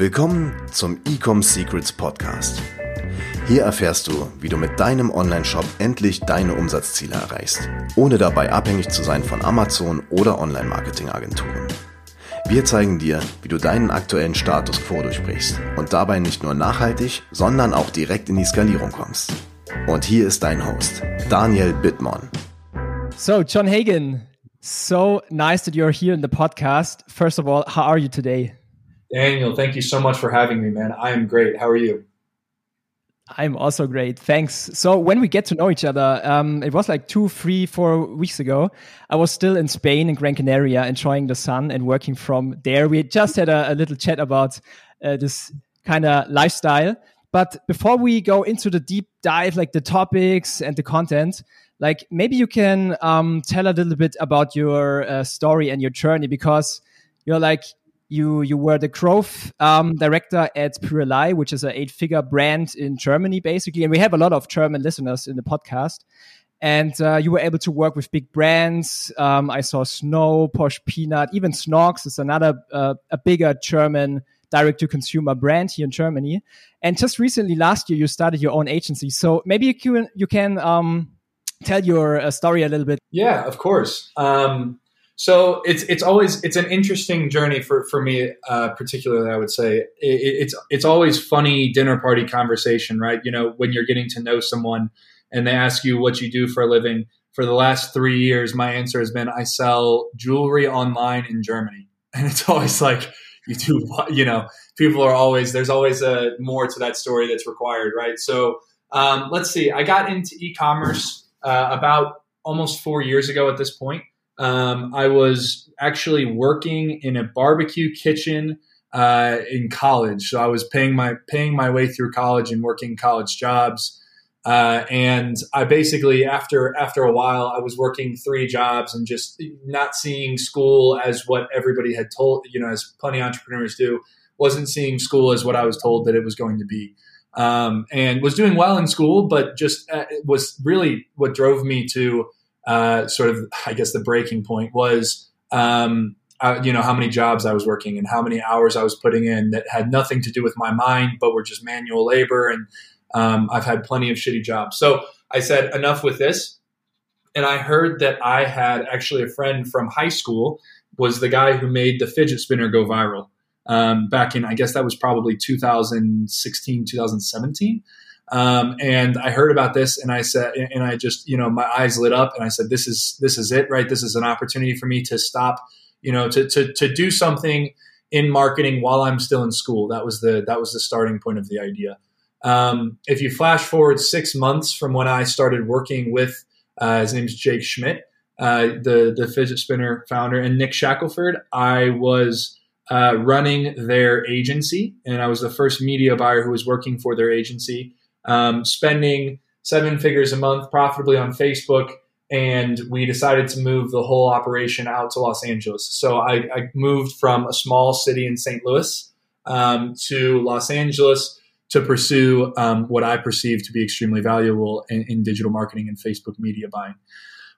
Willkommen zum Ecom Secrets Podcast. Hier erfährst du, wie du mit deinem Online-Shop endlich deine Umsatzziele erreichst, ohne dabei abhängig zu sein von Amazon oder Online-Marketing-Agenturen. Wir zeigen dir, wie du deinen aktuellen Status quo durchbrichst und dabei nicht nur nachhaltig, sondern auch direkt in die Skalierung kommst. Und hier ist dein Host, Daniel Bittmann. So, John Hagen, so nice that you're here in the podcast. First of all, how are you today? Daniel, thank you so much for having me, man. I am great. How are you? I'm also great. Thanks. So when we get to know each other, um, it was like two, three, four weeks ago. I was still in Spain in Gran Canaria, enjoying the sun and working from there. We just had a, a little chat about uh, this kind of lifestyle. But before we go into the deep dive, like the topics and the content, like maybe you can um, tell a little bit about your uh, story and your journey because you're like you you were the growth um, director at Purelei, which is an eight figure brand in Germany, basically. And we have a lot of German listeners in the podcast. And uh, you were able to work with big brands. Um, I saw Snow, Posh Peanut, even Snocks is another uh, a bigger German direct to consumer brand here in Germany. And just recently, last year, you started your own agency. So maybe you can you can um, tell your uh, story a little bit. Yeah, of course. Um, so it's it's always it's an interesting journey for for me, uh, particularly. I would say it, it's it's always funny dinner party conversation, right? You know, when you're getting to know someone and they ask you what you do for a living. For the last three years, my answer has been I sell jewelry online in Germany, and it's always like you do. You know, people are always there's always a more to that story that's required, right? So um, let's see. I got into e-commerce uh, about almost four years ago at this point um, I was actually working in a barbecue kitchen uh, in college. So I was paying my paying my way through college and working college jobs. Uh, and I basically after after a while I was working three jobs and just not seeing school as what everybody had told you know as plenty entrepreneurs do wasn't seeing school as what I was told that it was going to be um, and was doing well in school but just uh, was really what drove me to uh, sort of, I guess, the breaking point was, um, uh, you know, how many jobs I was working and how many hours I was putting in that had nothing to do with my mind, but were just manual labor. And um, I've had plenty of shitty jobs. So I said, enough with this. And I heard that I had actually a friend from high school was the guy who made the fidget spinner go viral um, back in, I guess that was probably 2016, 2017. Um, and I heard about this and I said, and I just, you know, my eyes lit up and I said, this is, this is it, right? This is an opportunity for me to stop, you know, to, to, to do something in marketing while I'm still in school. That was the, that was the starting point of the idea. Um, if you flash forward six months from when I started working with, uh, his name's Jake Schmidt, uh, the, the fidget spinner founder and Nick Shackelford, I was, uh, running their agency and I was the first media buyer who was working for their agency um, spending seven figures a month profitably on Facebook. And we decided to move the whole operation out to Los Angeles. So I, I moved from a small city in St. Louis um, to Los Angeles to pursue um, what I perceive to be extremely valuable in, in digital marketing and Facebook media buying.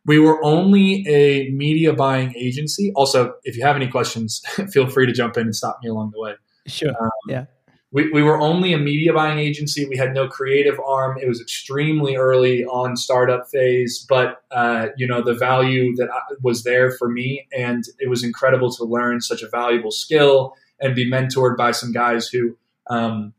We were only a media buying agency. Also, if you have any questions, feel free to jump in and stop me along the way. Sure. Um, yeah we, we were only a media buying agency. We had no creative arm. It was extremely early on startup phase, but uh, you know the value that was there for me, and it was incredible to learn such a valuable skill and be mentored by some guys who, um,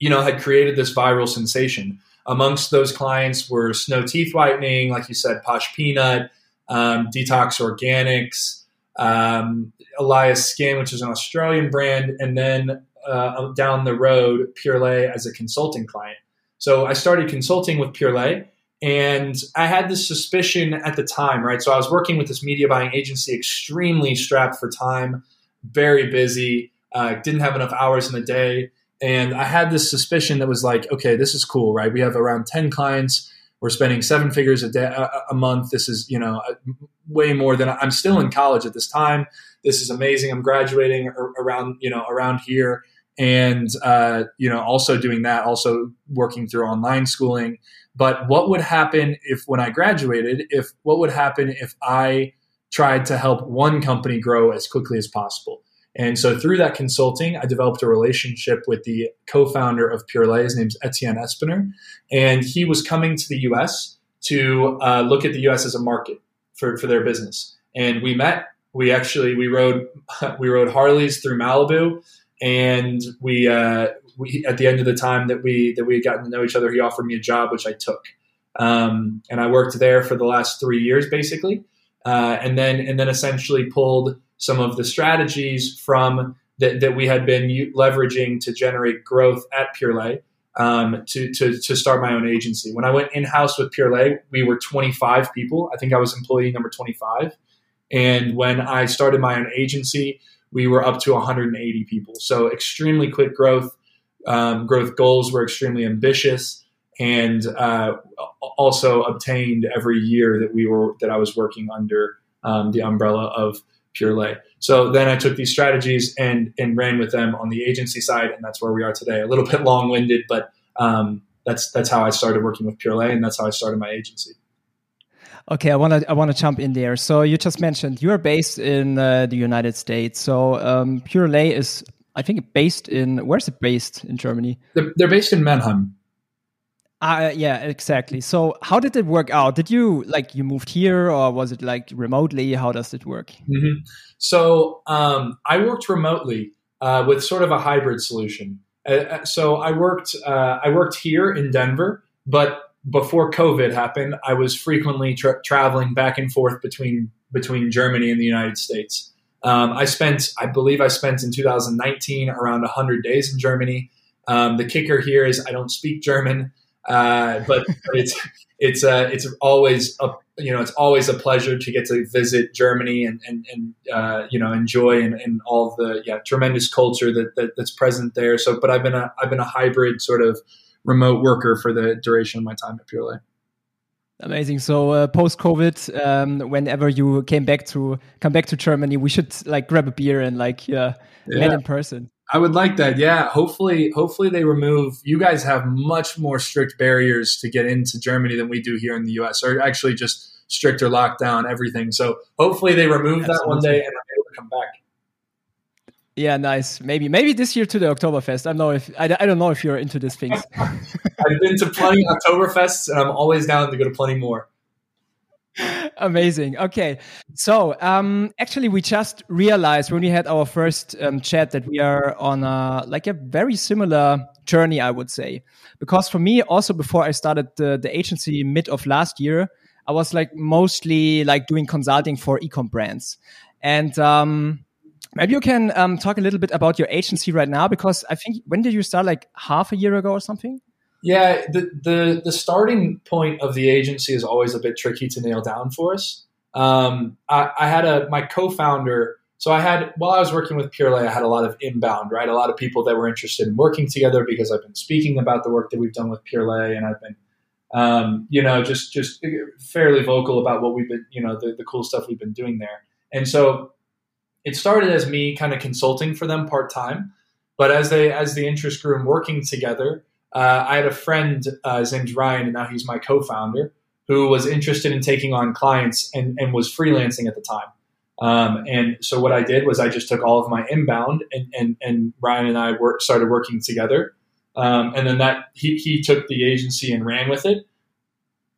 you know, had created this viral sensation. Amongst those clients were Snow Teeth Whitening, like you said, Posh Peanut, um, Detox Organics, um, Alya Skin, which is an Australian brand, and then uh, down the road Purelei as a consulting client. So I started consulting with Purelei, and I had this suspicion at the time, right? So I was working with this media buying agency, extremely strapped for time, very busy, uh, didn't have enough hours in the day. And I had this suspicion that was like, okay, this is cool, right? We have around 10 clients. We're spending seven figures a day, a, a month. This is, you know, way more than I'm still in college at this time. This is amazing. I'm graduating around, you know, around here and uh, you know also doing that also working through online schooling but what would happen if when i graduated if what would happen if i tried to help one company grow as quickly as possible And so through that consulting, I developed a relationship with the co-founder of Purelei. His name's Etienne Espiner, and he was coming to the U.S. to uh, look at the U.S. as a market for, for their business. And we met. We actually we rode we rode Harleys through Malibu, and we, uh, we at the end of the time that we that we had gotten to know each other, he offered me a job which I took, um, and I worked there for the last three years basically, uh, and then and then essentially pulled some of the strategies from that, that we had been leveraging to generate growth at Purelei um, to, to, to start my own agency. When I went in house with Purelei, we were 25 people. I think I was employee number 25. And when I started my own agency, we were up to 180 people. So extremely quick growth. Um, growth goals were extremely ambitious, and uh, also obtained every year that we were that I was working under um, the umbrella of Pure Purelei. So then I took these strategies and and ran with them on the agency side, and that's where we are today. A little bit long winded, but um, that's that's how I started working with Pure Purelei, and that's how I started my agency. Okay, I want to I want to jump in there. So you just mentioned you are based in uh, the United States. So um, Purelei is, I think, based in where's it based in Germany? They're, they're based in Mannheim. Uh, yeah, exactly. So how did it work out? Did you like you moved here or was it like remotely? How does it work? Mm-hmm. So um, I worked remotely uh, with sort of a hybrid solution. Uh, uh, so I worked uh, I worked here in Denver, but before COVID happened, I was frequently tra- traveling back and forth between between Germany and the United States. Um, I spent, I believe, I spent in 2019 around 100 days in Germany. Um, the kicker here is I don't speak German. Uh, but it's it's uh, it's always a you know it's always a pleasure to get to visit Germany and and, and uh, you know enjoy and, and all the yeah tremendous culture that, that that's present there. So, but I've been a I've been a hybrid sort of remote worker for the duration of my time at Purelei. Amazing. So uh, post COVID, um, whenever you came back to come back to Germany, we should like grab a beer and like yeah, yeah. meet in person. I would like that. Yeah. Hopefully, hopefully they remove. You guys have much more strict barriers to get into Germany than we do here in the U.S. Or actually, just stricter lockdown, everything. So hopefully they remove that one day and I'm able to come back. Yeah, nice. Maybe, maybe this year to the Oktoberfest. I don't know if I, I don't know if you're into these things. I've been to plenty Oktoberfests, and I'm always down to go to plenty more. Amazing. Okay. So, um, actually, we just realized when we had our first um, chat that we are on a, like a very similar journey, I would say. Because for me, also before I started the, the agency mid of last year, I was like mostly like doing consulting for ecom brands. And um, maybe you can um, talk a little bit about your agency right now, because I think when did you start? Like half a year ago or something? Yeah, the, the the starting point of the agency is always a bit tricky to nail down for us. Um, I, I, had a my co-founder. So I had while I was working with Purelei, I had a lot of inbound, right? A lot of people that were interested in working together because I've been speaking about the work that we've done with Purelei, and I've been, um, you know, just just fairly vocal about what we've been, you know, the, the cool stuff we've been doing there. And so it started as me kind of consulting for them part time, but as they as the interest grew in working together uh, I had a friend, uh, his name's Ryan, and now he's my co-founder, who was interested in taking on clients and, and was freelancing at the time. Um, and so what I did was I just took all of my inbound, and, and, and Ryan and I work, started working together. Um, and then that he, he took the agency and ran with it.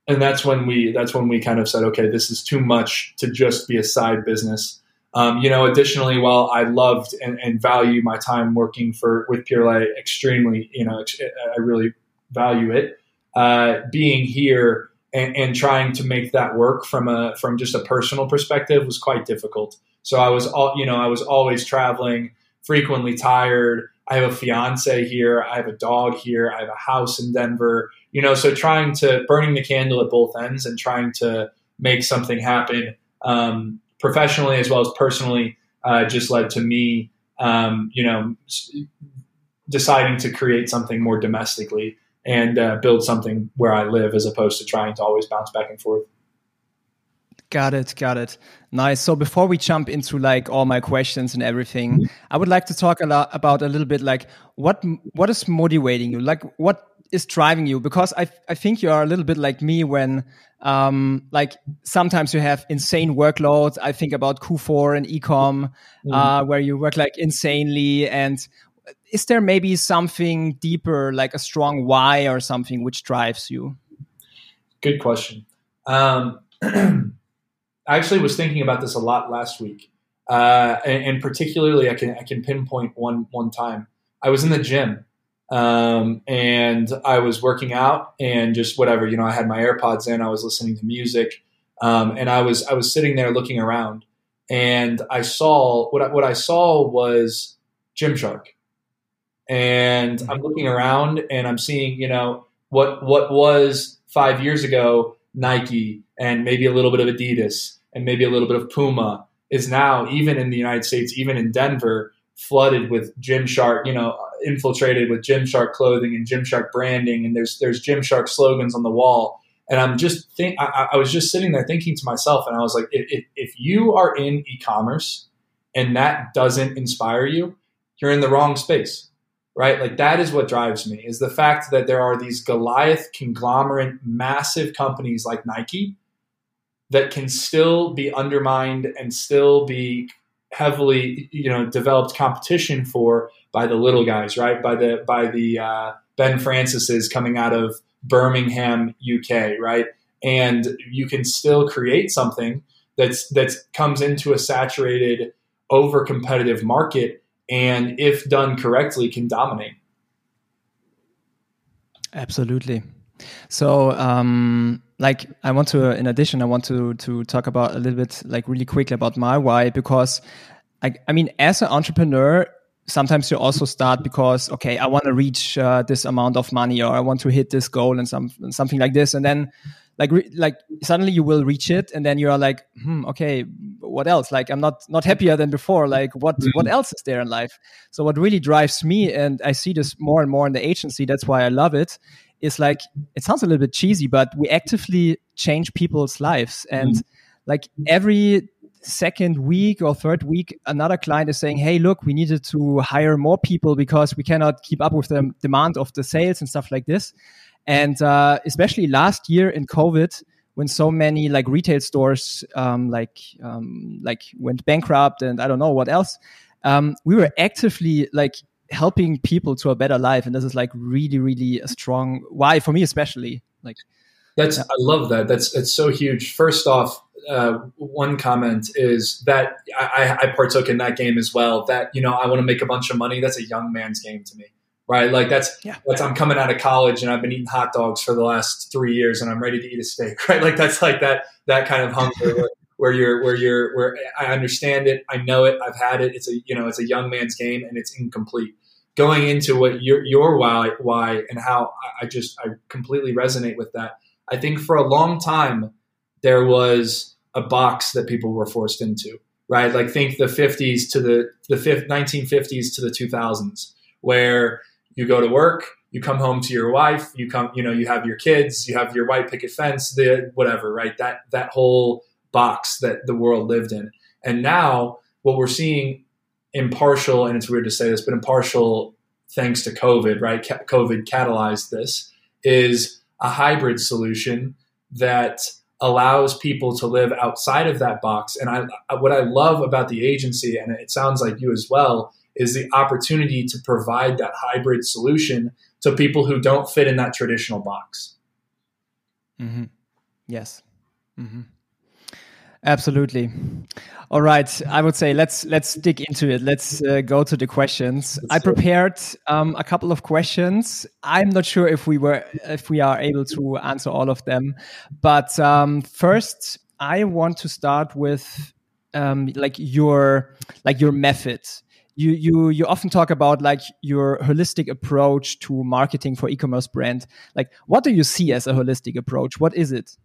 And that's when we that's when we kind of said, okay, this is too much to just be a side business. Um, you know, additionally, while I loved and, and, value my time working for with Purelei extremely, you know, I really value it. Uh, being here and, and, trying to make that work from a from just a personal perspective was quite difficult. So I was all, you know, I was always traveling, frequently tired. I have a fiance here. I have a dog here. I have a house in Denver. You know, so trying to burning the candle at both ends and trying to make something happen um, professionally as well as personally uh, just led to me, um, you know, deciding to create something more domestically and uh, build something where I live as opposed to trying to always bounce back and forth. Got it, got it. Nice. So before we jump into like all my questions and everything, I would like to talk a lot about a little bit like what what is motivating you? Like what is driving you? Because I I think you are a little bit like me when um, like sometimes you have insane workloads. I think about Q4 and ecom, mm. uh, where you work like insanely. And is there maybe something deeper, like a strong why or something which drives you? Good question. Um, I actually was thinking about this a lot last week, uh, and, and, particularly I can I can pinpoint one one time. I was in the gym, um, and I was working out and just whatever you know. I had my AirPods in. I was listening to music, um, and I was I was sitting there looking around, and I saw what I, what I saw was Gymshark, and I'm looking around and I'm seeing you know what what was five years ago Nike and maybe a little bit of Adidas and maybe a little bit of Puma is now even in the United States, even in Denver, flooded with Gymshark, you know, infiltrated with Gymshark clothing and Gymshark branding, and there's there's Gymshark slogans on the wall. And I'm just think I, I was just sitting there thinking to myself, and I was like, if, if you are in e-commerce and that doesn't inspire you, you're in the wrong space right? Like that is what drives me is the fact that there are these Goliath conglomerate massive companies like Nike that can still be undermined and still be heavily, you know, developed competition for by the little guys, right? By the by the uh, Ben Francis's coming out of Birmingham, UK, right? And you can still create something that's that comes into a saturated, over competitive market and if done correctly can dominate absolutely so um like i want to in addition i want to to talk about a little bit like really quickly about my why because i, I mean as an entrepreneur sometimes you also start because okay i want to reach uh, this amount of money or i want to hit this goal and some something like this. And then like re- like suddenly you will reach it and then you are like hmm okay what else? Like i'm not not happier than before. Like what mm-hmm. what else is there in life? So what really drives me and i see this more and more in the agency that's why i love it is like it sounds a little bit cheesy but we actively change people's lives. And mm-hmm. like every second week or third week another client is saying hey look we needed to hire more people because we cannot keep up with the demand of the sales and stuff like this and uh, especially last year in COVID, when so many like retail stores um, like um, like went bankrupt and I don't know what else, um, we were actively like helping people to a better life, and this is like really really a strong why for me especially like. That's yeah. I love that. That's that's so huge. First off, uh, one comment is that I, I partook in that game as well. That you know I want to make a bunch of money. That's a young man's game to me right? Like that's yeah. that's I'm coming out of college and I've been eating hot dogs for the last three years and I'm ready to eat a steak, right? Like that's like that that kind of hunger where, where, you're where you're where I understand it, I know it, I've had it. It's a you know it's a young man's game and it's incomplete. Going into what your your why why and how I just I completely resonate with that. I think for a long time there was a box that people were forced into, right? Like think the 50s to the the 1950s to the 2000s where you go to work, you come home to your wife, you come, you know, you have your kids, you have your white picket fence, the whatever, right? That that whole box that the world lived in. And now what we're seeing impartial, and it's weird to say this, but impartial thanks to COVID, right? COVID catalyzed this, is a hybrid solution that allows people to live outside of that box. And I, what I love about the agency, and it sounds like you as well, is the opportunity to provide that hybrid solution to people who don't fit in that traditional box. Mm-hmm. Yes. Mm-hmm. Absolutely. All right, I would say let's let's dig into it. Let's uh, go to the questions. I prepared um, a couple of questions. I'm not sure if we were if we are able to answer all of them, but um, first I want to start with um, like your like your method you you you often talk about like your holistic approach to marketing for e-commerce brand like what do you see as a holistic approach what is it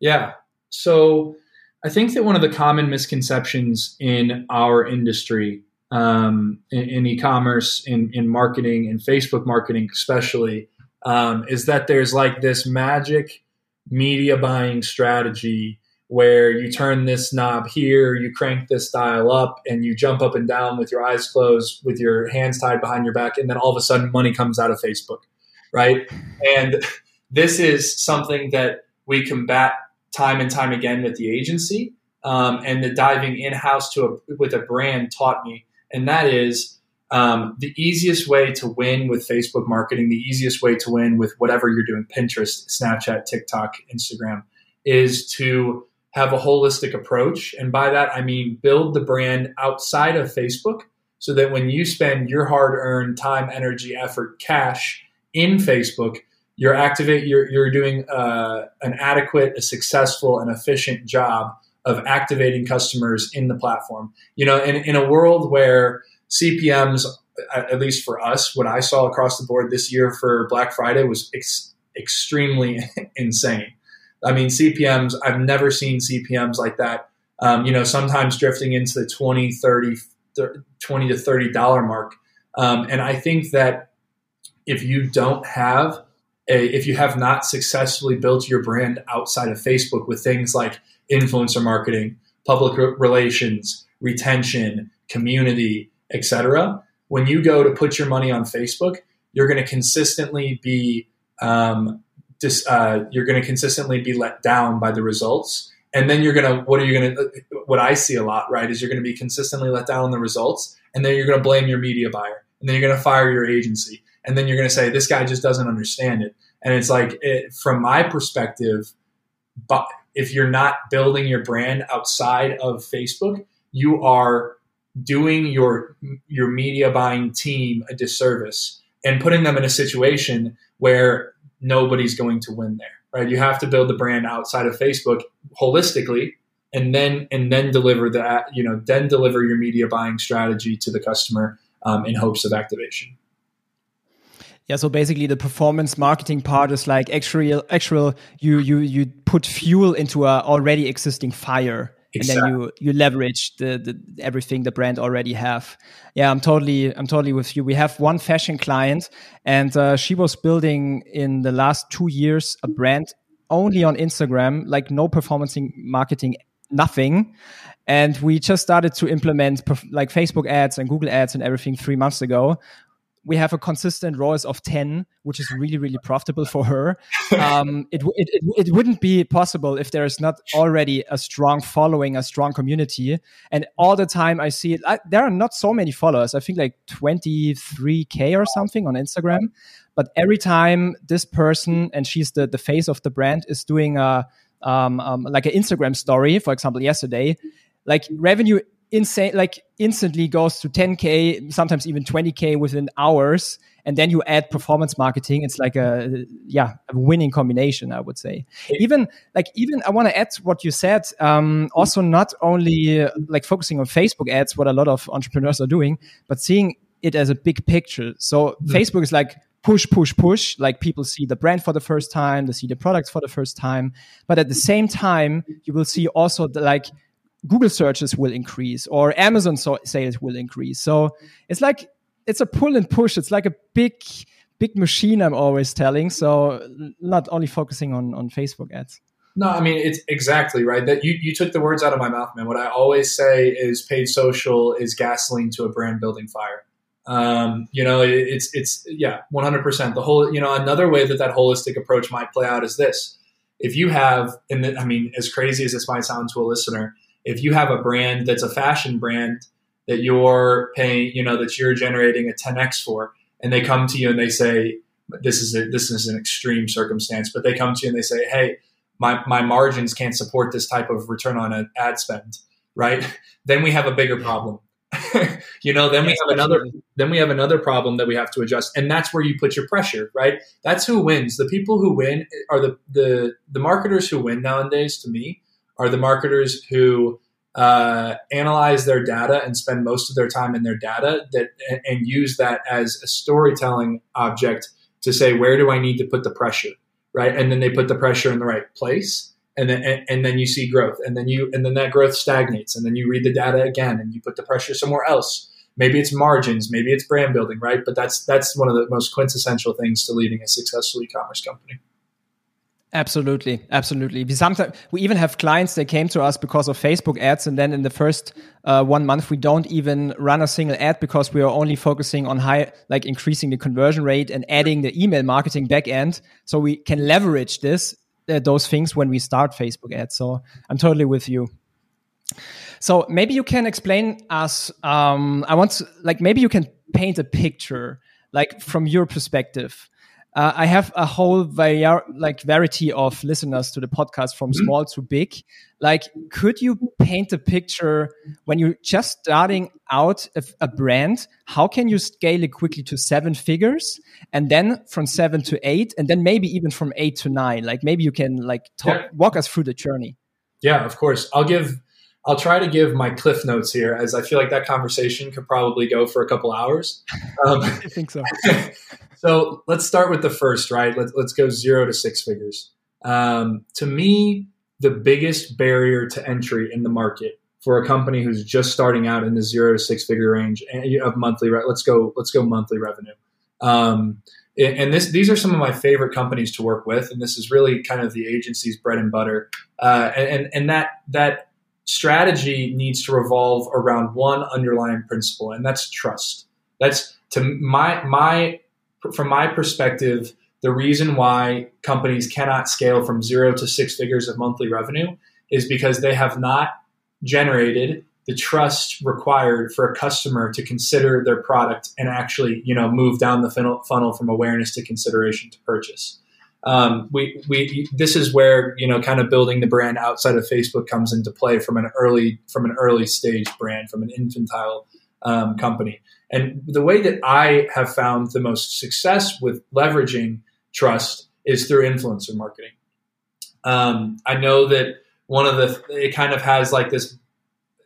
yeah so i think that one of the common misconceptions in our industry um, in, in, e-commerce in, in marketing in facebook marketing especially um, is that there's like this magic media buying strategy where you turn this knob here, you crank this dial up, and you jump up and down with your eyes closed, with your hands tied behind your back, and then all of a sudden money comes out of Facebook. right? And this is something that we combat time and time again with the agency. Um, and the diving in house to a, with a brand taught me, and that is um, the easiest way to win with Facebook marketing, the easiest way to win with whatever you're doing Pinterest, Snapchat, TikTok, Instagram is to have a holistic approach. And by that, I mean build the brand outside of Facebook so that when you spend your hard earned time, energy, effort, cash in Facebook, you're activate you're, you're doing uh, an adequate a successful and efficient job of activating customers in the platform you know in, in a world where CPMs, at least for us, what I saw across the board this year for Black Friday was ex- extremely insane. I mean, CPMs, I've never seen CPMs like that. Um, you know, sometimes drifting into the 20, 30, 30 20 to $30 mark. Um, and I think that if you don't have if you have not successfully built your brand outside of Facebook with things like influencer marketing, public relations, retention, community, etc. When you go to put your money on Facebook, you're going to consistently be um, dis, uh, you're going to consistently be let down by the results. And then you're going to what are you going to what I see a lot right is you're going to be consistently let down on the results, and then you're going to blame your media buyer, and then you're going to fire your agency, and then you're going to say this guy just doesn't understand it. And it's like it, from my perspective, but if you're not building your brand outside of Facebook, you are doing your your media buying team a disservice and putting them in a situation where nobody's going to win there right you have to build the brand outside of facebook holistically and then and then deliver that you know then deliver your media buying strategy to the customer um, in hopes of activation yeah so basically the performance marketing part is like actual actual you you you put fuel into a already existing fire. Exactly. and then you you leverage the, the everything the brand already have. Yeah i'm totally i'm totally with you. We have one fashion client and uh, she was building in the last two years a brand only on instagram like no performance marketing nothing. And we just started to implement like facebook ads and google ads and everything three months ago we have a consistent ROAS of 10, which is really, really profitable for her. Um, it, it, it, it, wouldn't be possible if there is not already a strong following, a strong community. And all the time I see it, I, there are not so many followers. I think like 23K or something on Instagram. But every time this person, and she's the, the face of the brand, is doing a, um, um, like an Instagram story, for example, yesterday, like revenue insane like instantly goes to 10k sometimes even 20k within hours and then you add performance marketing. It's like a yeah a winning combination i would say. Even like even i want to add what you said um, also not only uh, like focusing on facebook ads what a lot of entrepreneurs are doing but seeing it as a big picture. So mm. facebook is like push push push like people see the brand for the first time they see the products for the first time but at the same time you will see also the, like Google searches will increase or Amazon so sales will increase. So it's like it's a pull and push. It's like a big big machine. I'm always telling. So not only focusing on on Facebook ads. No, I mean it's exactly right. That you you took the words out of my mouth, man. What I always say is paid social is gasoline to a brand building fire. Um, you know, it, it's it's yeah, 100. percent The whole you know another way that that holistic approach might play out is this: if you have, and I mean, as crazy as this might sound to a listener, if you have a brand that's a fashion brand that you're paying, you know, that you're generating a 10x for, and they come to you and they say, this is a, this is an extreme circumstance, but they come to you and they say, hey, my, my margins can't support this type of return on an ad spend, right? Then we have a bigger problem. you know, then we have another then we have another problem that we have to adjust. And that's where you put your pressure, right? That's who wins. The people who win are the the the marketers who win nowadays to me are the marketers who uh, analyze their data and spend most of their time in their data that and use that as a storytelling object to say where do I need to put the pressure, right? And then they put the pressure in the right place, and then and, and then you see growth, and then you and then that growth stagnates, and then you read the data again, and you put the pressure somewhere else. Maybe it's margins, maybe it's brand building, right? But that's that's one of the most quintessential things to leading a successful e-commerce company. Absolutely, absolutely. We sometimes we even have clients that came to us because of Facebook ads, and then in the first uh, one month we don't even run a single ad because we are only focusing on high, like increasing the conversion rate and adding the email marketing back end, so we can leverage this uh, those things when we start Facebook ads. So I'm totally with you. So maybe you can explain us. Um, I want to, like maybe you can paint a picture like from your perspective uh, I have a whole var- like variety of listeners to the podcast from mm-hmm. small to big. Like, could you paint a picture when you're just starting out a, a brand? How can you scale it quickly to seven figures, and then from seven to eight, and then maybe even from eight to nine? Like, maybe you can like talk, yeah. walk us through the journey. Yeah, of course. I'll give I'll try to give my cliff notes here, as I feel like that conversation could probably go for a couple hours. Um, I think so. so let's start with the first, right? Let's let's go zero to six figures. Um, to me, the biggest barrier to entry in the market for a company who's just starting out in the zero to six figure range of monthly, right? Let's go let's go monthly revenue. Um, and this these are some of my favorite companies to work with, and this is really kind of the agency's bread and butter. Uh, and and that that strategy needs to revolve around one underlying principle, and that's trust. That's to my my from my perspective, the reason why companies cannot scale from zero to six figures of monthly revenue is because they have not generated the trust required for a customer to consider their product and actually, you know, move down the funnel from awareness to consideration to purchase um, we we this is where you know kind of building the brand outside of Facebook comes into play from an early from an early stage brand from an infantile um, company. And the way that I have found the most success with leveraging trust is through influencer marketing. Um, I know that one of the it kind of has like this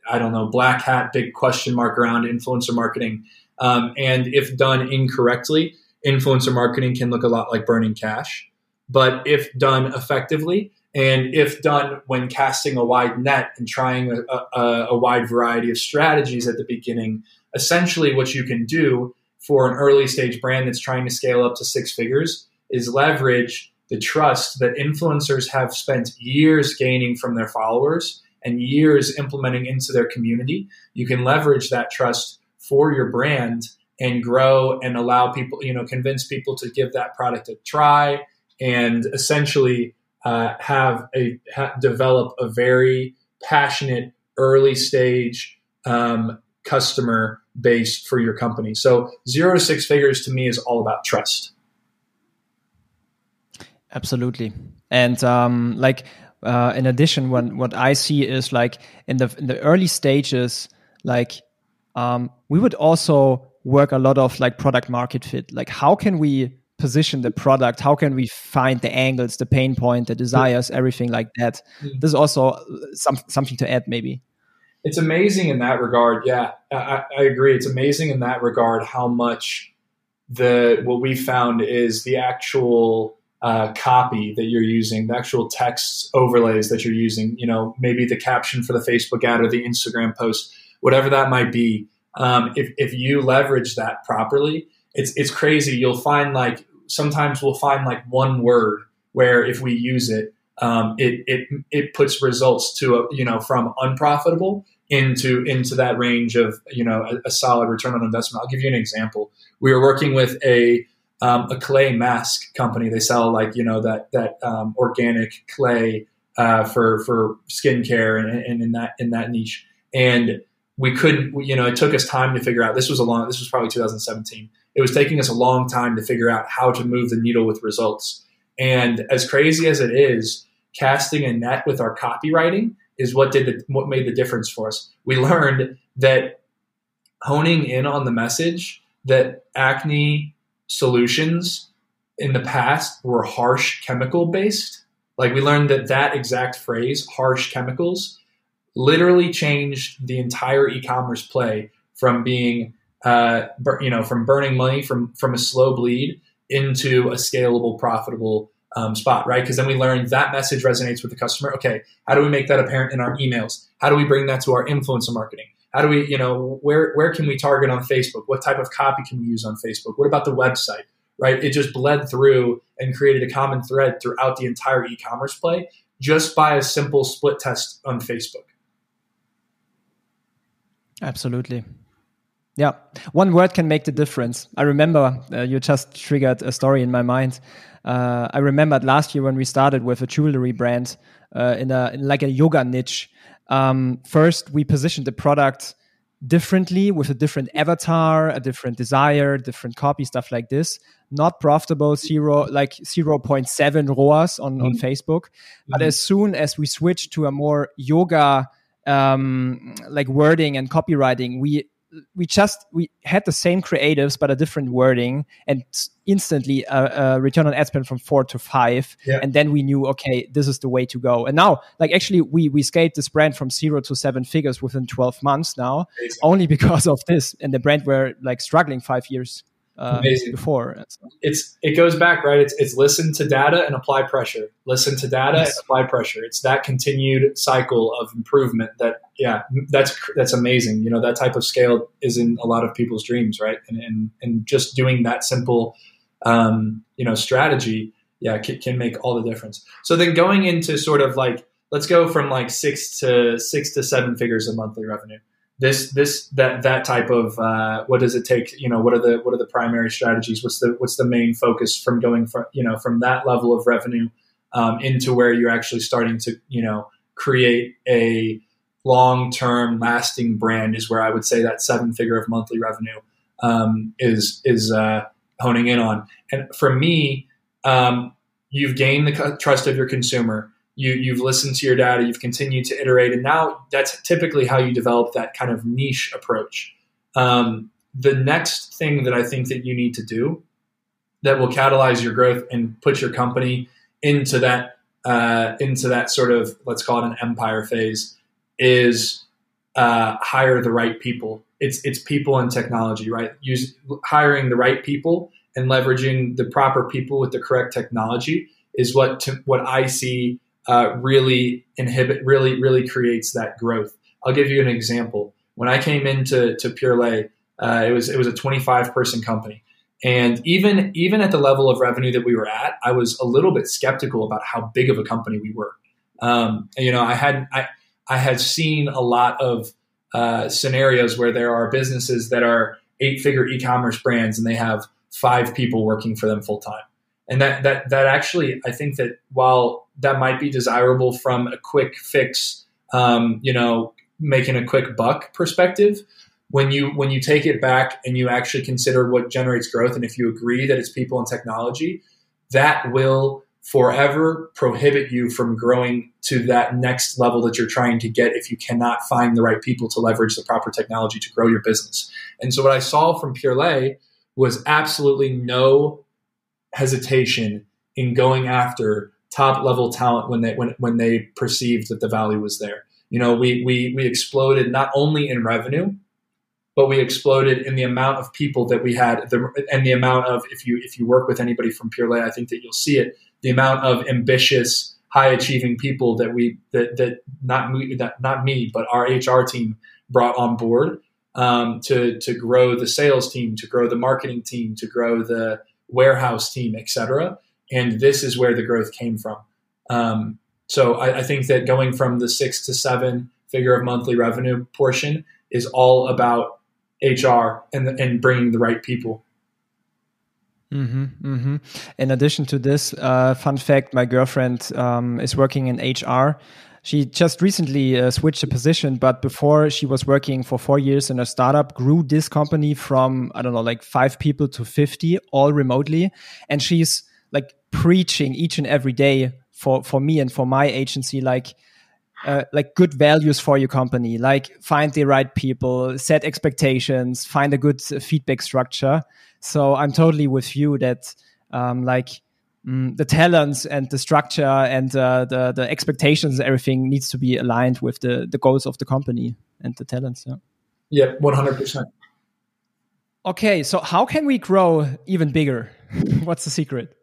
I don't know black hat big question mark around influencer marketing, um, and if done incorrectly, influencer marketing can look a lot like burning cash. But if done effectively, and if done when casting a wide net and trying a, a, a, wide variety of strategies at the beginning, essentially what you can do for an early stage brand that's trying to scale up to six figures is leverage the trust that influencers have spent years gaining from their followers and years implementing into their community. You can leverage that trust for your brand and grow and allow people, you know, convince people to give that product a try and essentially uh, have a ha- develop a very passionate early stage um, customer base for your company. So zero to six figures to me is all about trust. Absolutely, and um, like uh, in addition, what what I see is like in the in the early stages, like um, we would also work a lot of like product market fit. Like how can we position the product how can we find the angles the pain point the desires everything like that? Mm-hmm. this is also uh, some, something to add maybe. It's amazing in that regard yeah. I, I, agree. It's amazing in that regard how much the what we found is the actual uh, copy that you're using the actual text overlays that you're using you know maybe the caption for the facebook ad or the instagram post whatever that might be. Um, if, if you leverage that properly it's it's crazy. You'll find like sometimes we'll find like one word where if we use it, um, it it it puts results to a, you know from unprofitable into into that range of you know a, a, solid return on investment. I'll give you an example. We were working with a um, a clay mask company. They sell like you know that that um, organic clay uh, for for skincare and, and in that in that niche. And we couldn't you know it took us time to figure out. This was a long. This was probably 2017 it was taking us a long time to figure out how to move the needle with results. And as crazy as it is, casting a net with our copywriting is what did the, what made the difference for us. We learned that honing in on the message that acne solutions in the past were harsh chemical based. Like we learned that that exact phrase, harsh chemicals, literally changed the entire e-commerce play from being uh, you know, from burning money from from a slow bleed into a scalable, profitable um, spot, right? Because then we learned that message resonates with the customer. Okay, how do we make that apparent in our emails? How do we bring that to our influencer marketing? How do we, you know, where where can we target on Facebook? What type of copy can we use on Facebook? What about the website? Right? It just bled through and created a common thread throughout the entire e-commerce play just by a simple split test on Facebook. Absolutely. Yeah, one word can make the difference. I remember uh, you just triggered a story in my mind. Uh, I remembered last year when we started with a jewelry brand uh, in a in like a yoga niche. Um, first, we positioned the product differently with a different avatar, a different desire, different copy, stuff like this. Not profitable, zero like zero point seven ROAS on mm-hmm. on Facebook. Mm-hmm. But as soon as we switched to a more yoga um, like wording and copywriting, we we just we had the same creatives but a different wording and instantly a, a return on ad spend from four to five yeah. and then we knew okay this is the way to go and now like actually we we scaled this brand from zero to seven figures within 12 months now Amazing. only because of this and the brand were like struggling five years uh, before. It's it goes back right. It's it's listen to data and apply pressure. Listen to data yes. and apply pressure. It's that continued cycle of improvement. That yeah, that's that's amazing. You know that type of scale is in a lot of people's dreams, right? And and, and just doing that simple, um, you know, strategy, yeah, can, can make all the difference. So then going into sort of like let's go from like six to six to seven figures of monthly revenue this this that that type of uh, what does it take? You know what are the what are the primary strategies? What's the what's the main focus from going from you know from that level of revenue um, into where you're actually starting to you know create a long term lasting brand is where I would say that seven figure of monthly revenue um, is is uh, honing in on. And for me um, you've gained the trust of your consumer you you've listened to your data, you've continued to iterate, and now that's typically how you develop that kind of niche approach. Um, the next thing that I think that you need to do that will catalyze your growth and put your company into that uh, into that sort of let's call it an empire phase is uh, hire the right people. It's it's people and technology, right? Use hiring the right people and leveraging the proper people with the correct technology is what to, what I see uh, really inhibit, really, really creates that growth. I'll give you an example. When I came into to Purelei, uh, it was it was a 25 person company, and even even at the level of revenue that we were at, I was a little bit skeptical about how big of a company we were. Um, you know, I had I I had seen a lot of uh, scenarios where there are businesses that are eight figure e-commerce brands and they have five people working for them full time and that that that actually I think that while that might be desirable from a quick fix, um, you know, making a quick buck perspective, when you when you take it back and you actually consider what generates growth, and if you agree that it's people and technology, that will forever prohibit you from growing to that next level that you're trying to get if you cannot find the right people to leverage the proper technology to grow your business. And so what I saw from Purelei was absolutely no hesitation in going after top level talent when they when when they perceived that the value was there. You know, we we we exploded not only in revenue, but we exploded in the amount of people that we had, the, and the amount of if you if you work with anybody from Purelei, I think that you'll see it. The amount of ambitious, high achieving people that we that that not me that not me, but our HR team brought on board um, to to grow the sales team, to grow the marketing team, to grow the warehouse team, etc. And this is where the growth came from. Um, so I, I, think that going from the six to seven figure of monthly revenue portion is all about HR and, and bringing the right people. Mm-hmm, mm-hmm. In addition to this, uh, fun fact: my girlfriend um, is working in HR, she just recently uh, switched a position, but before she was working for four years in a startup, grew this company from, I don't know, like five people to 50, all remotely. And she's like preaching each and every day for, for me and for my agency, like, uh, like good values for your company, like find the right people, set expectations, find a good feedback structure. So I'm totally with you that, um, like, mm, the talents and the structure and uh, the the expectations, everything needs to be aligned with the the goals of the company and the talents. Yeah. Yeah, one hundred percent. Okay, so how can we grow even bigger? What's the secret?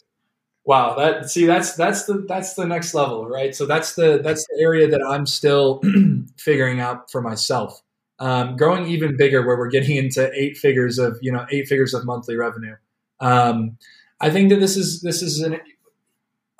Wow, that see that's that's the that's the next level, right? So that's the that's the area that I'm still figuring out for myself. Um, growing even bigger, where we're getting into eight figures of you know eight figures of monthly revenue. Um, I think that this is this is an.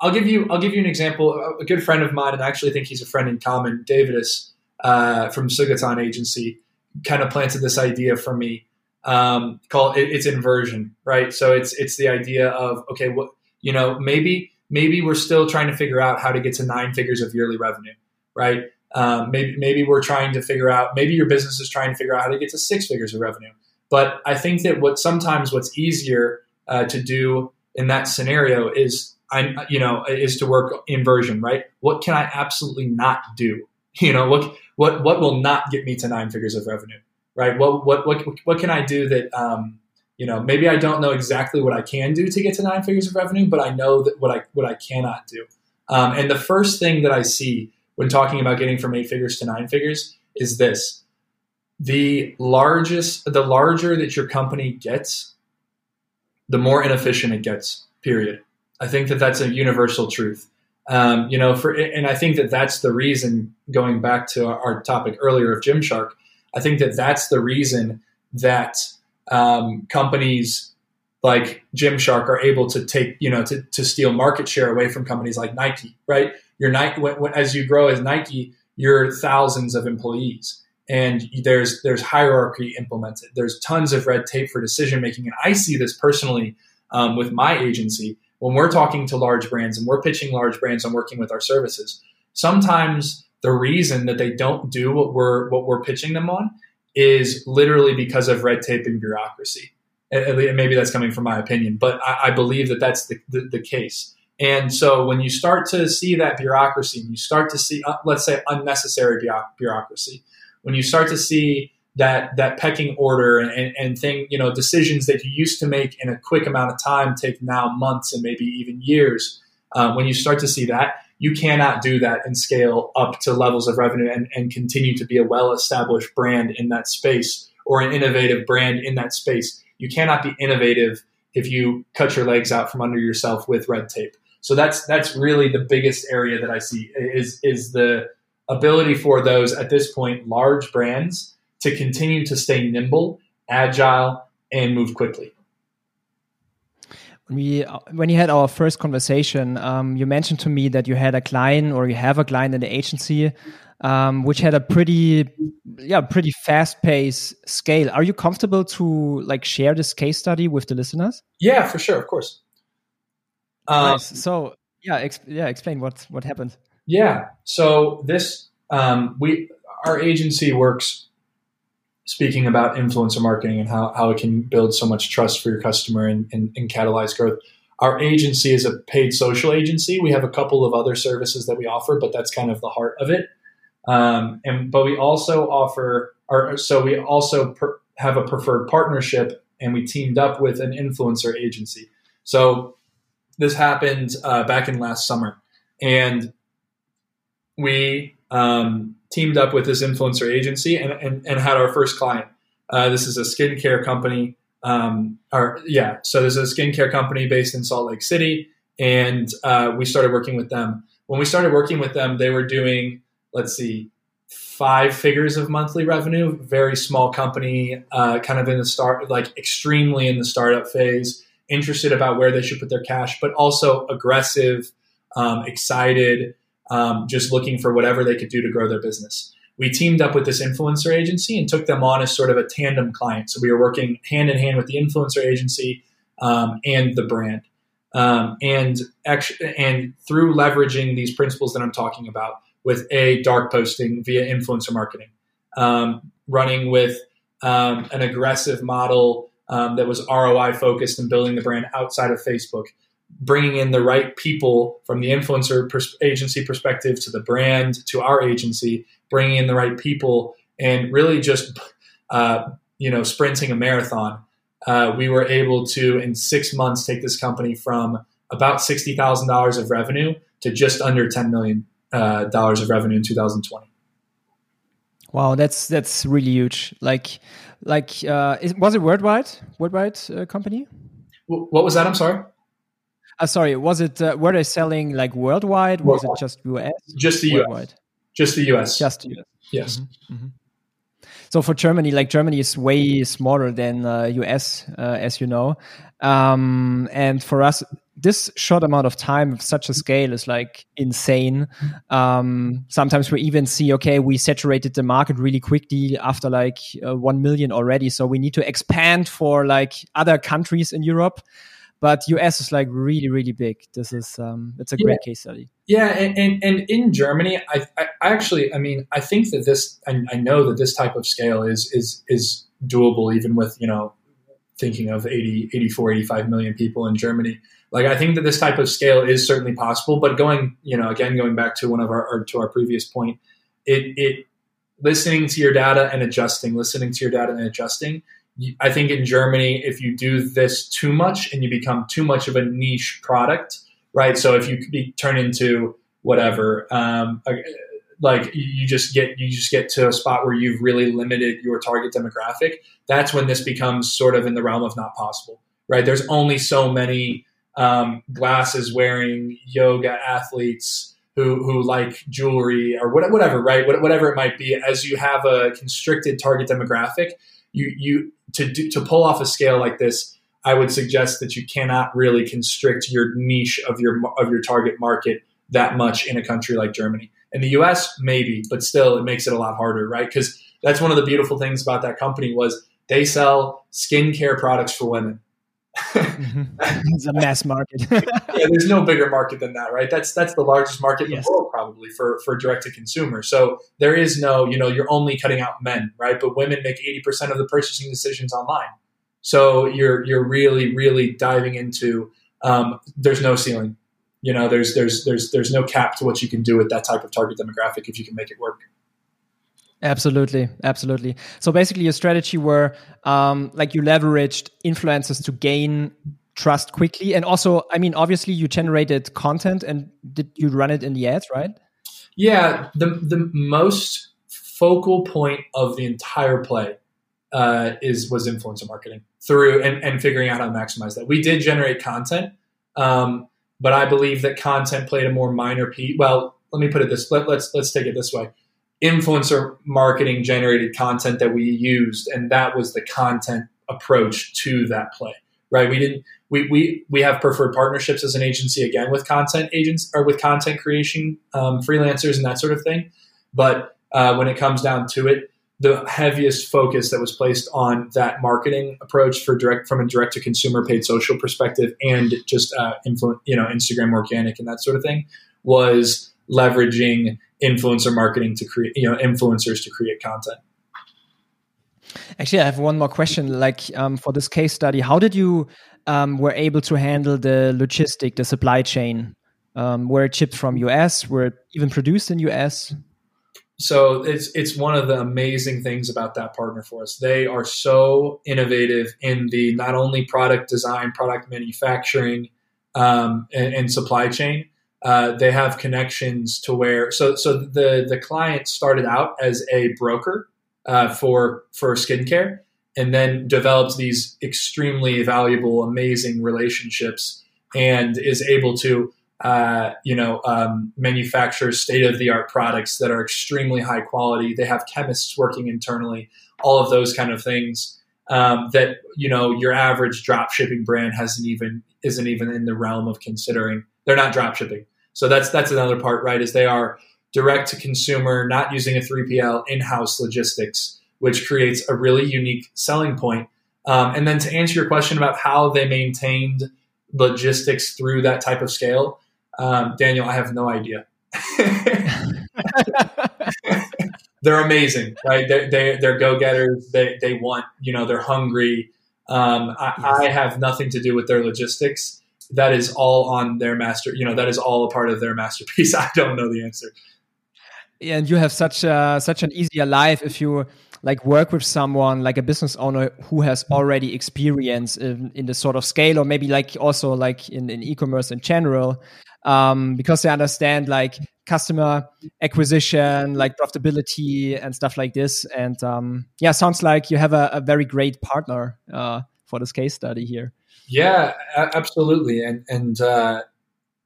I'll give you I'll give you an example. A good friend of mine, and I actually think he's a friend in common, Davidus uh, from Sugatan Agency, kind of planted this idea for me. Um, called it, it's inversion, right? So it's it's the idea of okay, what you know, maybe maybe we're still trying to figure out how to get to nine figures of yearly revenue, right? Um, maybe maybe we're trying to figure out maybe your business is trying to figure out how to get to six figures of revenue. But I think that what sometimes what's easier uh, to do in that scenario is I you know is to work inversion, right? What can I absolutely not do? You know what what what will not get me to nine figures of revenue, right? What what what what can I do that um, you know maybe I don't know exactly what I can do to get to nine figures of revenue, but I know that what I what I cannot do. Um, and the first thing that I see when talking about getting from eight figures to nine figures is this: the largest, the larger that your company gets, the more inefficient it gets. Period. I think that that's a universal truth. Um, you know, for and I think that that's the reason. Going back to our topic earlier of Gymshark, I think that that's the reason that um, companies like Gymshark are able to take, you know, to, to steal market share away from companies like Nike, right? Your Nike, when, when, as you grow as Nike, you're thousands of employees, and there's there's hierarchy implemented. There's tons of red tape for decision making, and I see this personally um, with my agency when we're talking to large brands and we're pitching large brands and working with our services, sometimes the reason that they don't do what we're what we're pitching them on is literally because of red tape and bureaucracy. And maybe that's coming from my opinion, but I, I believe that that's the, the, the, case. And so when you start to see that bureaucracy, and you start to see, uh, let's say, unnecessary bureaucracy, when you start to see that that pecking order and, and thing you know decisions that you used to make in a quick amount of time take now months and maybe even years um, when you start to see that you cannot do that and scale up to levels of revenue and, and continue to be a well established brand in that space or an innovative brand in that space. You cannot be innovative if you cut your legs out from under yourself with red tape. So that's that's really the biggest area that i see is is the ability for those at this point large brands to continue to stay nimble, agile, and move quickly. When we when you had our first conversation, um, you mentioned to me that you had a client or you have a client in the agency um, which had a pretty yeah pretty fast pace scale. Are you comfortable to like share this case study with the listeners? Yeah, for sure, of course. Um, nice. So yeah, yeah, explain what what happened. Yeah, so this um, we our agency works speaking about influencer marketing and how, how it can build so much trust for your customer and, and, and, catalyze growth. Our agency is a paid social agency. We have a couple of other services that we offer, but that's kind of the heart of it. Um, and but we also offer our so we also per, have a preferred partnership, and we teamed up with an influencer agency. So this happened uh, back in last summer, and we um, teamed up with this influencer agency and, and, and had our first client. Uh, this is a skincare company. Um, or yeah, so there's a skincare company based in Salt Lake City, and uh, we started working with them. When we started working with them, they were doing let's see, five figures of monthly revenue. Very small company, uh, kind of in the start, like extremely in the startup phase. Interested about where they should put their cash, but also aggressive, um, excited um, just looking for whatever they could do to grow their business. We teamed up with this influencer agency and took them on as sort of a tandem client. So we were working hand in hand with the influencer agency um, and the brand. Um, and actually, and through leveraging these principles that I'm talking about with a dark posting via influencer marketing, um, running with um, an aggressive model um, that was ROI focused and building the brand outside of Facebook, bringing in the right people from the influencer pers- agency perspective to the brand to our agency, bringing in the right people, and really just uh, you know sprinting a marathon. Uh, we were able to in six months take this company from about sixty thousand dollars of revenue to just under ten million uh, dollars of revenue in 2020. Wow, that's that's really huge. Like, like, uh, is, was it worldwide? Worldwide uh, company? What was that? I'm sorry. Uh, sorry, was it uh, were they selling like worldwide? Was it just US? Just the worldwide. US. Just the US. Just the US. Yes. Mm-hmm. Mm-hmm. So for Germany, like Germany is way smaller than uh, US, uh, as you know, um, and for us, this short amount of time of such a scale is like insane. Um, sometimes we even see, okay, we saturated the market really quickly after like uh, 1 million already. So we need to expand for like other countries in Europe. But US is like really, really big. This is, um, it's a great case study. Yeah. And, and, and in Germany, I, I, actually, I mean, I think that this, I, I know that this type of scale is, is, is doable even with, you know, thinking of 80, 84, 85 million people in Germany. Like I think that this type of scale is certainly possible, but going, you know, again, going back to one of our, or to our previous point, it, it, listening to your data and adjusting, listening to your data and adjusting. I think in Germany, if you do this too much and you become too much of a niche product, right? So if you be, turn into whatever, um, like you just get you just get to a spot where you've really limited your target demographic that's when this becomes sort of in the realm of not possible right there's only so many um, glasses wearing yoga athletes who who like jewelry or whatever right whatever it might be as you have a constricted target demographic you you to do, to pull off a scale like this I would suggest that you cannot really constrict your niche of your of your target market that much in a country like Germany in the US, maybe, but still, it makes it a lot harder, right? Because that's one of the beautiful things about that company was they sell skincare products for women. Mm-hmm. It's a mass market. yeah, there's no bigger market than that, right? That's that's the largest market in yes. the world probably for for direct to consumer. So there is no, you know, you're only cutting out men, right? But women make 80% of the purchasing decisions online. So you're you're really really diving into um, there's no ceiling you know there's there's there's there's no cap to what you can do with that type of target demographic if you can make it work absolutely absolutely so basically your strategy were um, like you leveraged influencers to gain trust quickly and also i mean obviously you generated content and did you run it in the ads right yeah the the most focal point of the entire play uh, is was influencer marketing through and, and figuring out how to maximize that we did generate content um, but I believe that content played a more minor piece. Well, let me put it this. Let, let's let's take it this way. Influencer marketing generated content that we used, and that was the content approach to that play. Right? We didn't. We we we have preferred partnerships as an agency again with content agents or with content creation um, freelancers and that sort of thing. But uh, when it comes down to it, the heaviest focus that was placed on that marketing approach for direct from a direct to consumer paid social perspective and just uh, influ- you know Instagram organic and that sort of thing was leveraging influencer marketing to create you know influencers to create content. Actually, I have one more question. Like um, for this case study, how did you um, were able to handle the logistic, the supply chain? Um, were it shipped from US? Were it even produced in US? so it's it's one of the amazing things about that partner for us. They are so innovative in the not only product design, product manufacturing, um, and, and, supply chain. Uh, they have connections to where so so the the client started out as a broker uh, for for skincare, and then develops these extremely valuable, amazing relationships, and is able to uh, you know, um, manufacture state of the art products that are extremely high quality. They have chemists working internally, all of those kind of things um, that you know your average drop shipping brand hasn't even isn't even in the realm of considering. They're not drop shipping, so that's that's another part, right? Is they are direct to consumer, not using a 3PL, in house logistics, which creates a really unique selling point. Um, and then to answer your question about how they maintained logistics through that type of scale, um, Daniel, I have no idea. they're amazing, right? They, they, they're go getters. They, they want, you know, they're hungry. Um, I. I have nothing to do with their logistics. That is all on their master, you know, that is all a part of their masterpiece. I don't know the answer. Yeah, and you have such a, such an easier life if you like work with someone like a business owner who has already experience in, in the sort of scale or maybe like also like in, in e-commerce in general um, because they understand like customer acquisition, like profitability and stuff like this. And um, yeah, sounds like you have a, a very great partner uh, for this case study here. Yeah, absolutely. And and uh,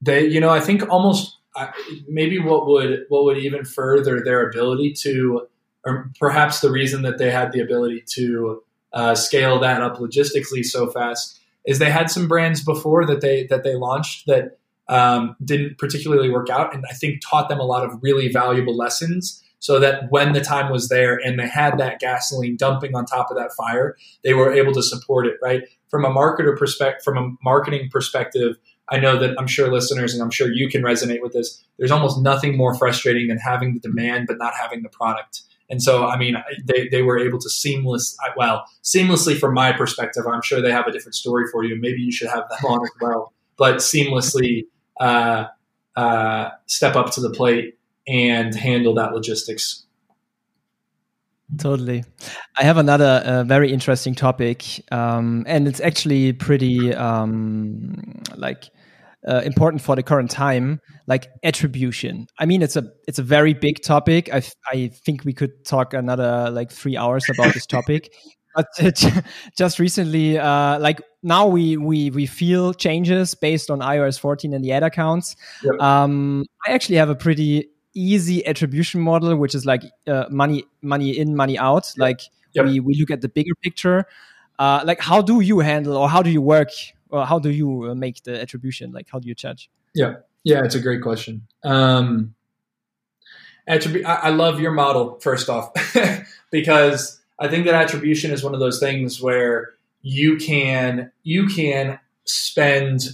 they, you know, I think almost uh, maybe what would what would even further their ability to or perhaps the reason that they had the ability to uh, scale that up logistically so fast is they had some brands before that they that they launched that um, didn't particularly work out, and I think taught them a lot of really valuable lessons. So that when the time was there and they had that gasoline dumping on top of that fire, they were able to support it. Right from a marketer perspective, from a marketing perspective, I know that I'm sure listeners and I'm sure you can resonate with this. There's almost nothing more frustrating than having the demand but not having the product. And so, I mean, they, they were able to seamless, well, seamlessly from my perspective, I'm sure they have a different story for you. Maybe you should have them on as well, but seamlessly uh, uh, step up to the plate and handle that logistics. Totally. I have another uh, very interesting topic, um, and it's actually pretty um, like uh, important for the current time, like attribution. I mean, it's a it's a very big topic. I I think we could talk another like three hours about this topic. but just recently, uh, like now we we we feel changes based on iOS 14 and the ad accounts. Yep. Um, I actually have a pretty easy attribution model, which is like uh, money money in, money out. Yep. Like yep. we we look at the bigger picture. Uh, like how do you handle or how do you work or how do you uh, make the attribution? Like how do you judge? Yeah, yeah, it's a great question. Um, attribute. I, I love your model first off because I think that attribution is one of those things where you can you can spend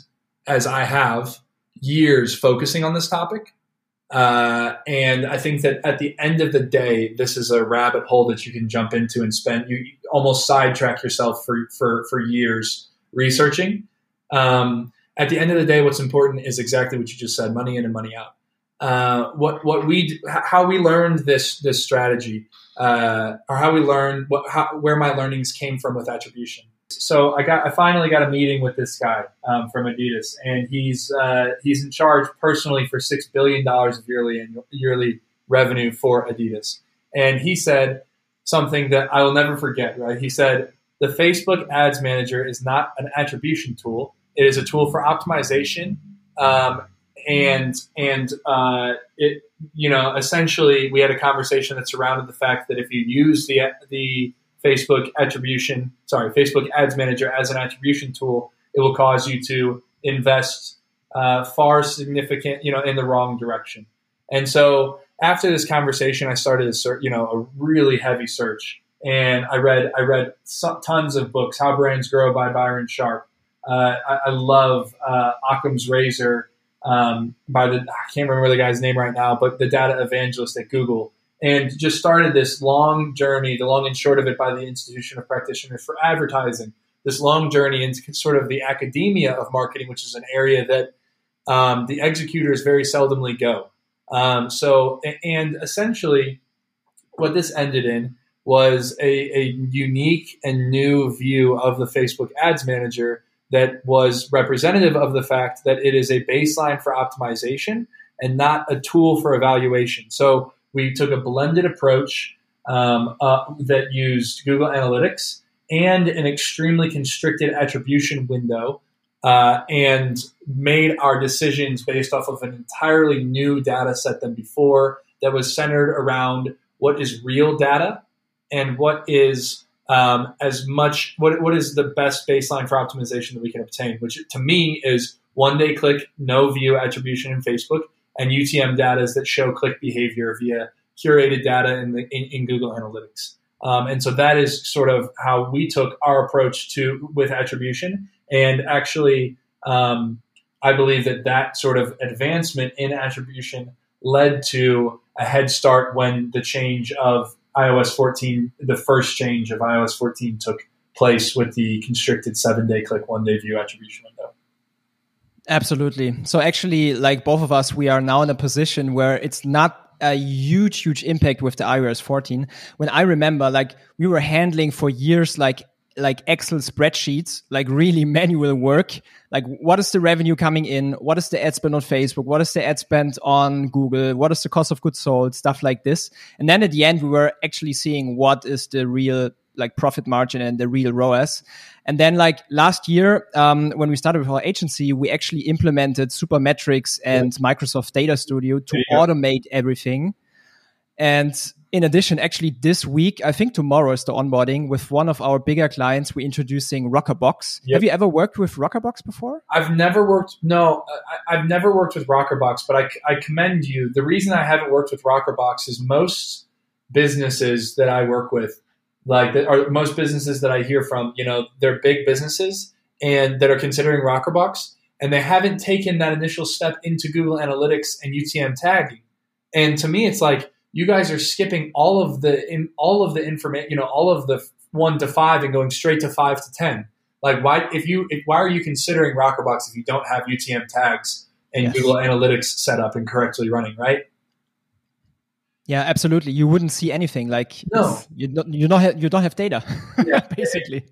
as I have years focusing on this topic. Uh, and I think that at the end of the day, this is a rabbit hole that you can jump into and spend. You almost sidetrack yourself for for for years researching. Um, at the end of the day, what's important is exactly what you just said: money in and money out. Uh, what what we how we learned this this strategy, uh, or how we learned what how, where my learnings came from with attribution so I got I finally got a meeting with this guy um, from Adidas, and he's uh, he's in charge personally for six billion dollars of yearly yearly revenue for Adidas. And he said something that I will never forget. Right? He said the Facebook Ads Manager is not an attribution tool; it is a tool for optimization. Um, and and uh, it you know essentially we had a conversation that surrounded the fact that if you use the the Facebook attribution, sorry, Facebook Ads Manager as an attribution tool, it will cause you to invest uh, far significant, you know, in the wrong direction. And so after this conversation, I started a search, you know, a really heavy search, and I read I read tons of books. How Brands Grow by Byron Sharp. Uh, I, I, love uh, Occam's Razor um, by the I can't remember the guy's name right now, but the data evangelist at Google and just started this long journey, the long and short of it by the Institution of Practitioners for Advertising, this long journey into sort of the academia of marketing, which is an area that um, the executors very seldomly go. Um, so, and essentially, what this ended in was a, a unique and new view of the Facebook Ads Manager that was representative of the fact that it is a baseline for optimization and not a tool for evaluation. So, we took a blended approach um, uh, that used Google Analytics and an extremely constricted attribution window uh, and made our decisions based off of an entirely new data set than before that was centered around what is real data and what is um, as much what, what is the best baseline for optimization that we can obtain which to me is one day click no view attribution in facebook and UTM data that show click behavior via curated data in, the, in, in Google Analytics. Um, and so that is sort of how we took our approach to with attribution. And actually, um, I believe that that sort of advancement in attribution led to a head start when the change of iOS 14, the first change of iOS 14 took place with the constricted seven day click, one day view attribution window. Absolutely. So actually, like both of us, we are now in a position where it's not a huge, huge impact with the iOS 14. When I remember, like we were handling for years, like like Excel spreadsheets, like really manual work. Like, what is the revenue coming in? What is the ad spend on Facebook? What is the ad spend on Google? What is the cost of goods sold? Stuff like this. And then at the end, we were actually seeing what is the real like profit margin and the real ROAS. And then like last year, um, when we started with our agency, we actually implemented Supermetrics and yeah. Microsoft Data Studio to yeah. automate everything. And in addition, actually this week, I think tomorrow is the onboarding with one of our bigger clients. We're introducing Rockerbox. Yep. Have you ever worked with Rockerbox before? I've never worked. No, I, have never worked with Rockerbox, but I, I commend you. The reason I haven't worked with Rockerbox is most businesses that I work with, like or most businesses that I hear from, you know, they're big businesses and that are considering Rockerbox, and they haven't taken that initial step into Google Analytics and UTM tagging. And to me, it's like you guys are skipping all of the in all of the information, you know, all of the one to five and going straight to five to ten. Like, why if you if, why are you considering Rockerbox if you don't have UTM tags and yes. Google Analytics set up and correctly running, right? Yeah, absolutely. You wouldn't see anything like no. you don't you don't have, you don't have data, yeah. basically.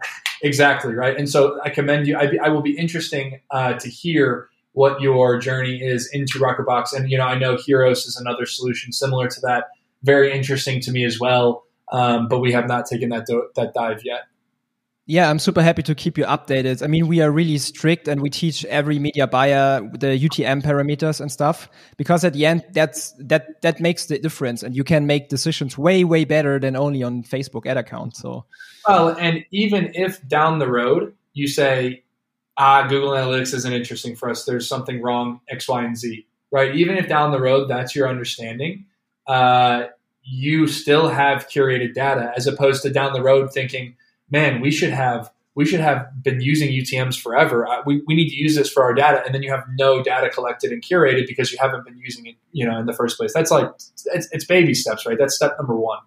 Exactly right. And so I commend you. I, I will be interesting uh, to hear what your journey is into Rockerbox. And you know, I know Hyros is another solution similar to that. Very interesting to me as well. Um, but we have not taken that do- that dive yet. Yeah, I'm super happy to keep you updated. I mean, we are really strict and we teach every media buyer the UTM parameters and stuff because at the end that's that that makes the difference and you can make decisions way way better than only on Facebook ad account. So well, and even if down the road you say ah, Google Analytics isn't interesting for us. There's something wrong, X, Y, and Z, right? Even if down the road that's your understanding, uh, you still have curated data as opposed to down the road thinking, man, we should have we should have been using UTMs forever. We, we need to use this for our data, and then you have no data collected and curated because you haven't been using it, you know, in the first place. That's like it's, it's baby steps, right? That's step number one.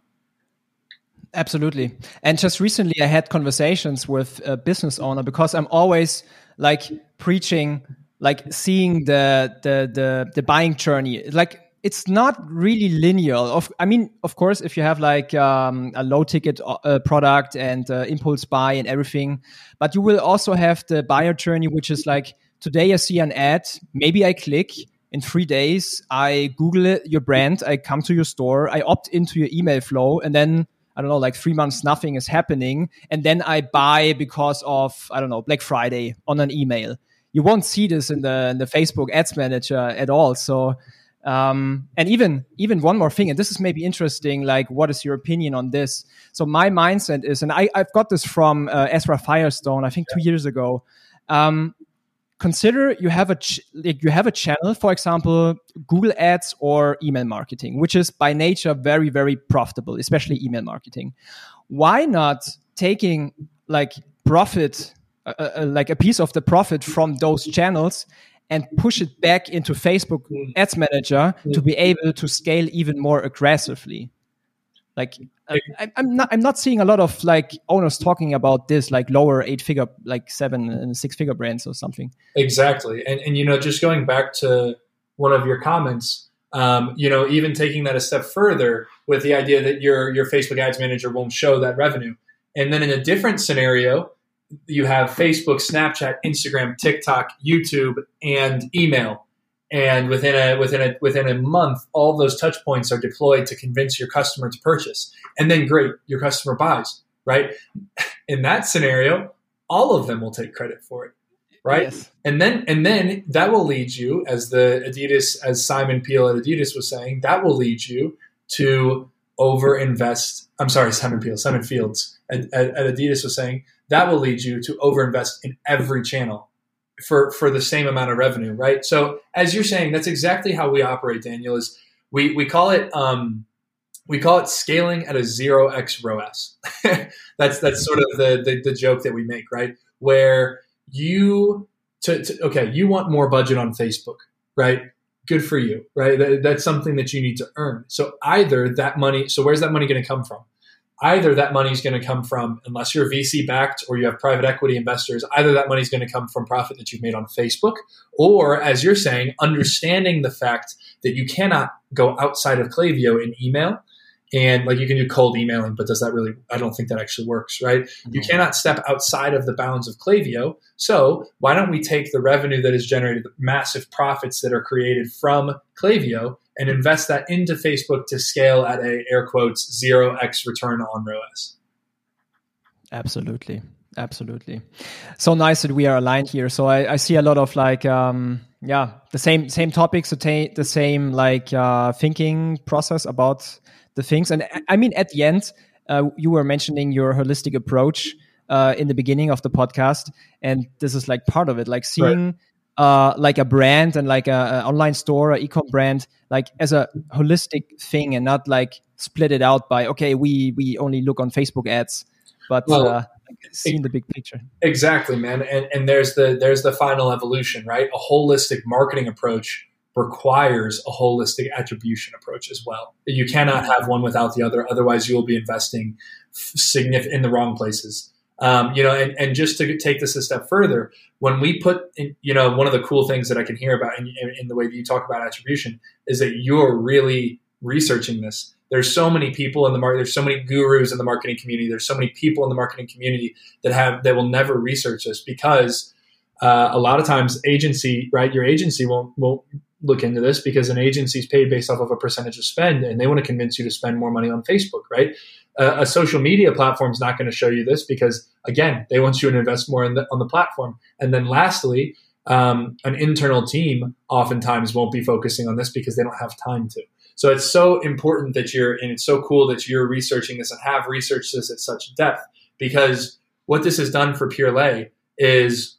Absolutely. And just recently, I had conversations with a business owner because I'm always like preaching like seeing the the the, the buying journey like it's not really linear of i mean of course if you have like um, a low ticket uh, product and uh, impulse buy and everything but you will also have the buyer journey which is like today i see an ad maybe i click in three days i google it, your brand i come to your store i opt into your email flow and then I don't know, like three months, nothing is happening. And then I buy because of, I don't know, Black Friday on an email. You won't see this in the, in the Facebook ads manager at all. So, um, and even, even one more thing, and this is maybe interesting, like, what is your opinion on this? So my mindset is, and I, I've got this from uh, Ezra Firestone, I think two years ago. Um, consider you have a ch- like you have a channel for example google ads or email marketing which is by nature very very profitable especially email marketing why not taking like profit uh, uh, uh like a piece of the profit from those channels and push it back into facebook ads manager to be able to scale even more aggressively. Like I, am not I'm not seeing a lot of like owners talking about this like lower eight figure like seven and six figure brands or something. Exactly, and and you know just going back to one of your comments, um, you know even taking that a step further with the idea that your your Facebook Ads Manager won't show that revenue, and then in a different scenario, you have Facebook, Snapchat, Instagram, TikTok, YouTube, and email. And within a within a within a month all those touch points are deployed to convince your customer to purchase. And then great your customer buys right? In that scenario all of them will take credit for it right? Yes. and then and then that will lead you as the adidas as simon peel at adidas was saying that will lead you to over invest i'm sorry simon peel simon fields at, at, at adidas was saying that will lead you to over invest in every channel for for the same amount of revenue, right? So as you're saying, that's exactly how we operate, Daniel. Is we we call it um, we call it scaling at a zero x ROAS. that's that's sort of the, the, the joke that we make, right? Where you to, to, okay, you want more budget on Facebook, right? Good for you, right? That, that's something that you need to earn. So either that money. So where's that money going to come from? either that money is going to come from, unless you're VC backed or you have private equity investors, either that money is going to come from profit that you've made on Facebook, or as you're saying, understanding the fact that you cannot go outside of Klaviyo in email and like you can do cold emailing, but does that really? I don't think that actually works, right? Mm-hmm. You cannot step outside of the bounds of Klaviyo So why don't we take the revenue that is generated, the massive profits that are created from Klaviyo and invest that into Facebook to scale at a air quotes zero x return on ROAS? Absolutely, absolutely. So nice that we are aligned here. So I, I see a lot of like. Um, yeah, the same same topics, the, the same like uh, thinking process about the things. And I mean, at the end, uh, you were mentioning your holistic approach uh, in the beginning of the podcast, and this is like part of it, like seeing. Right. Uh, like a brand and like a, a online store, a ecom brand, like as a holistic thing, and not like split it out by okay, we we only look on Facebook ads, but well, uh, seeing the big picture. Exactly, man. And and there's the there's the final evolution, right? A holistic marketing approach requires a holistic attribution approach as well. You cannot have one without the other. Otherwise, you will be investing significant in the wrong places. Um, you know, and, and just to take this a step further, when we put, in, you know, one of the cool things that I can hear about in, in the way that you talk about attribution is that you're really researching this. There's so many people in the market. There's so many gurus in the marketing community. There's so many people in the marketing community that have that will never research this because uh, a lot of times agency, right? Your agency won't won't look into this because an agency is paid based off of a percentage of spend and they want to convince you to spend more money on Facebook, right? Uh, a social media platform is not going to show you this because, again, they want you to invest more the, on the platform. And then lastly, um, an internal team oftentimes won't be focusing on this because they don't have time to. So it's so important that you're, and it's so cool that you're researching this and have researched this at such depth because what this has done for Purelei is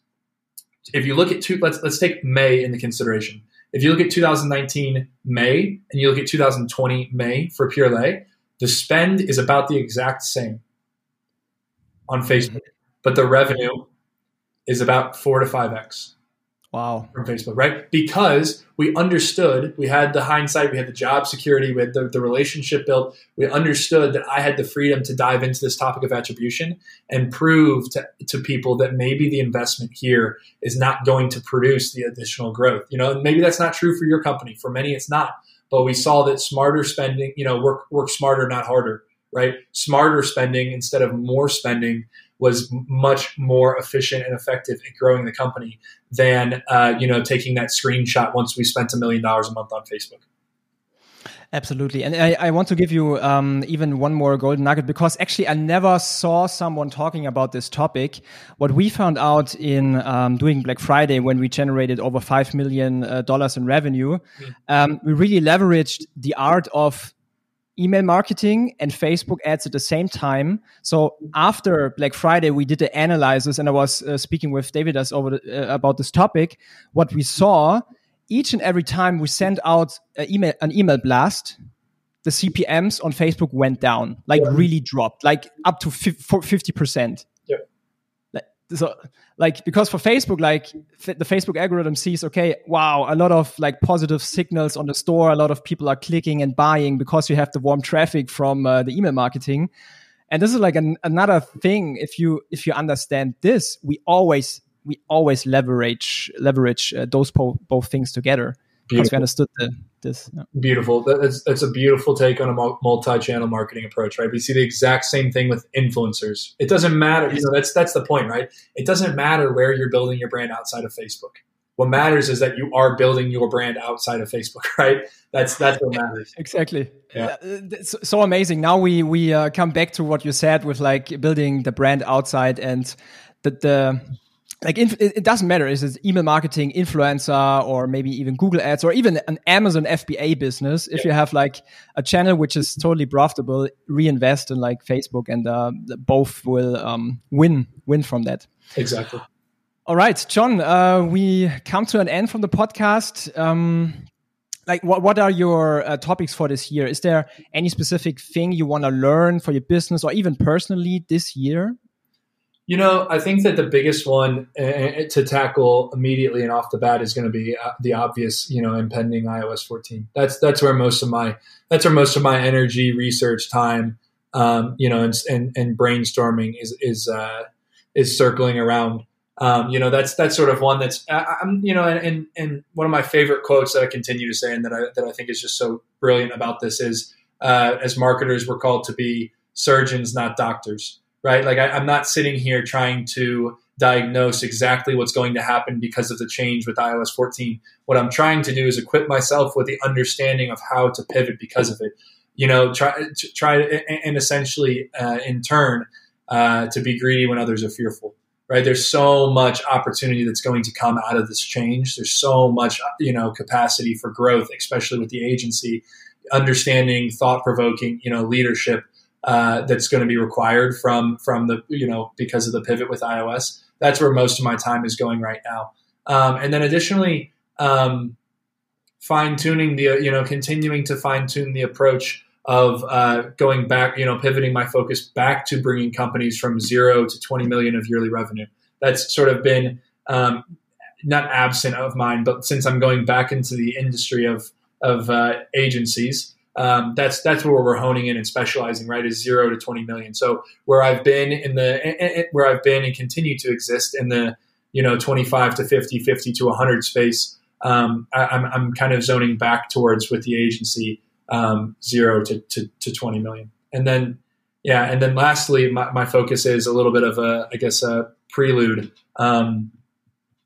if you look at two, let's, let's take May into consideration. If you look at 2019 May and you look at 2020 May for Purelei, the spend is about the exact same on Facebook, but the revenue is about four to five X. Wow. From Facebook, right? Because we understood, we had the hindsight, we had the job security, we had the, the relationship built. We understood that I had the freedom to dive into this topic of attribution and prove to, to people that maybe the investment here is not going to produce the additional growth. You know, maybe that's not true for your company. For many, it's not. But we saw that smarter spending, you know, work work smarter, not harder, right? Smarter spending instead of more spending was much more efficient and effective at growing the company than uh, you know taking that screenshot once we spent a million dollars a month on Facebook. Absolutely. And I, I, want to give you um, even one more golden nugget because actually I never saw someone talking about this topic. What we found out in um, doing Black Friday when we generated over $5 million uh, in revenue, mm-hmm. um, we really leveraged the art of email marketing and Facebook ads at the same time. So after Black Friday, we did the analysis, and I was uh, speaking with David as over the, uh, about this topic. What we saw each and every time we sent out email, an email blast, the CPMS on Facebook went down, like really dropped, like up to fifty percent so like because for facebook like the facebook algorithm sees okay wow a lot of like positive signals on the store. A lot of people are clicking and buying because you have the warm traffic from uh, the email marketing. And this is like an, another thing. If you if you understand this we always we always leverage leverage uh, those po- both things together because we understood the this. Yeah. Beautiful. That's, that's a beautiful take on a multi-channel marketing approach, right? We see the exact same thing with influencers. It doesn't matter. You know, that's that's the point, right? It doesn't matter where you're building your brand outside of Facebook. What matters is that you are building your brand outside of Facebook, right? That's that's what matters. Exactly. Yeah. It's so amazing. Now we we uh, come back to what you said with like building the brand outside and the the like it doesn't matter is it email marketing influencer or maybe even google ads or even an amazon fba business if yeah. you have like a channel which is totally profitable reinvest in like facebook and uh, both will um, win win from that. Exactly. All right john uh, we come to an end from the podcast. Um, like what, what are your uh, topics for this year? Is there any specific thing you want to learn for your business or even personally this year you know, I think that the biggest one uh, to tackle immediately and off the bat is going to be uh, the obvious, you know, impending iOS 14. That's that's where most of my that's where most of my energy, research, time, um, you know, and, and, and brainstorming is is uh, is circling around. Um, you know, that's that's sort of one that's I, am you know, and and one of my favorite quotes that I continue to say and that I that I think is just so brilliant about this is uh, as marketers we're called to be surgeons, not doctors right? Like I, I'm not sitting here trying to diagnose exactly what's going to happen because of the change with iOS 14. What I'm trying to do is equip myself with the understanding of how to pivot because of it. You know, try try and essentially uh, in turn uh, to be greedy when others are fearful. right? There's so much opportunity that's going to come out of this change. There's so much, you know, capacity for growth, especially with the agency, understanding, thought provoking, you know, leadership uh, that's going to be required from from the you know because of the pivot with iOS. That's where most of my time is going right now. Um, and then additionally, um, fine tuning the you know continuing to fine tune the approach of uh, going back, you know, pivoting my focus back to bringing companies from zero to 20 million of yearly revenue. That's sort of been um, not absent of mine, but since I'm going back into the industry of of uh, agencies, um, that's that's where we're honing in and specializing. Right, is zero to 20 million. So where I've been in the where I've been and continue to exist in the you know 25 to 50, 50 to 100 space. Um, I, I'm, I'm kind of zoning back towards with the agency um, zero to, to, to 20 million. And then, yeah, and then lastly, my, my focus is a little bit of a, I guess, a prelude. Um,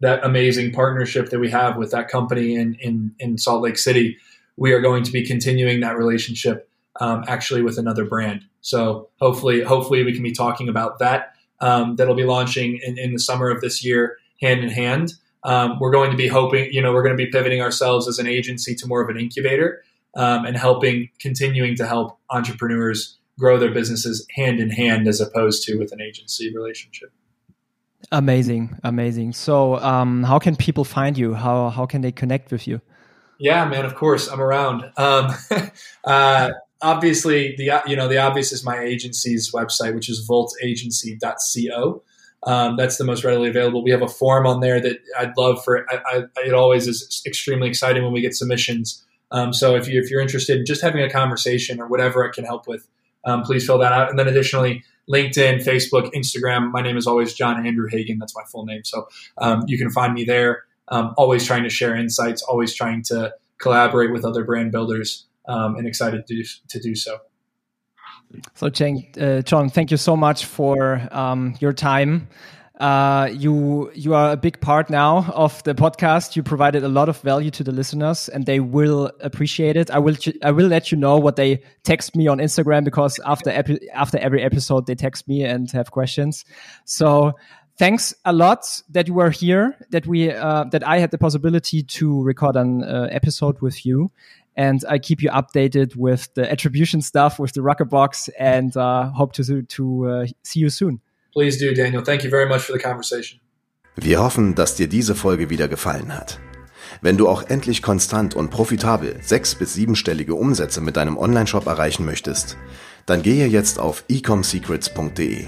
that amazing partnership that we have with that company in, in, in Salt Lake City, we are going to be continuing that relationship um, actually with another brand. So hopefully, hopefully we can be talking about that. Um, that'll be launching in, in, the summer of this year, hand in hand. Um, we're going to be hoping, you know, we're going to be pivoting ourselves as an agency to more of an incubator um, and helping, continuing to help entrepreneurs grow their businesses hand in hand as opposed to with an agency relationship. Amazing, amazing. So, um, how can people find you? How how can they connect with you? Yeah, man. Of course, I'm around. Um, uh, obviously, the you know the obvious is my agency's website, which is voltagency.co. Um, that's the most readily available. We have a form on there that I'd love for. I, I, it always is extremely exciting when we get submissions um, so if, you, if you're interested in just having a conversation or whatever it can help with, um, please fill that out. And then additionally, LinkedIn, Facebook, Instagram. My name is always John Andrew Hagan. That's my full name. So um, you can find me there. Um, always trying to share insights, always trying to collaborate with other brand builders, um, and excited to do, to do so. So, uh, John, thank you so much for um, your time. Uh, you you are a big part now of the podcast. You provided a lot of value to the listeners, and they will appreciate it. I will I will let you know what they text me on Instagram because after after every episode they text me and have questions. So thanks a lot that you were here. That we uh, that I had the possibility to record an uh, episode with you. And I keep you updated with the attribution stuff with the Rockerbox, and uh, hope to to uh, see you soon. Please do, Daniel. Thank you very much for the conversation. Wir hoffen, dass dir diese Folge wieder gefallen hat. Wenn du auch endlich konstant und profitabel sechs- bis siebenstellige Umsätze mit deinem Onlineshop erreichen möchtest, dann gehe jetzt auf ecomsecrets.de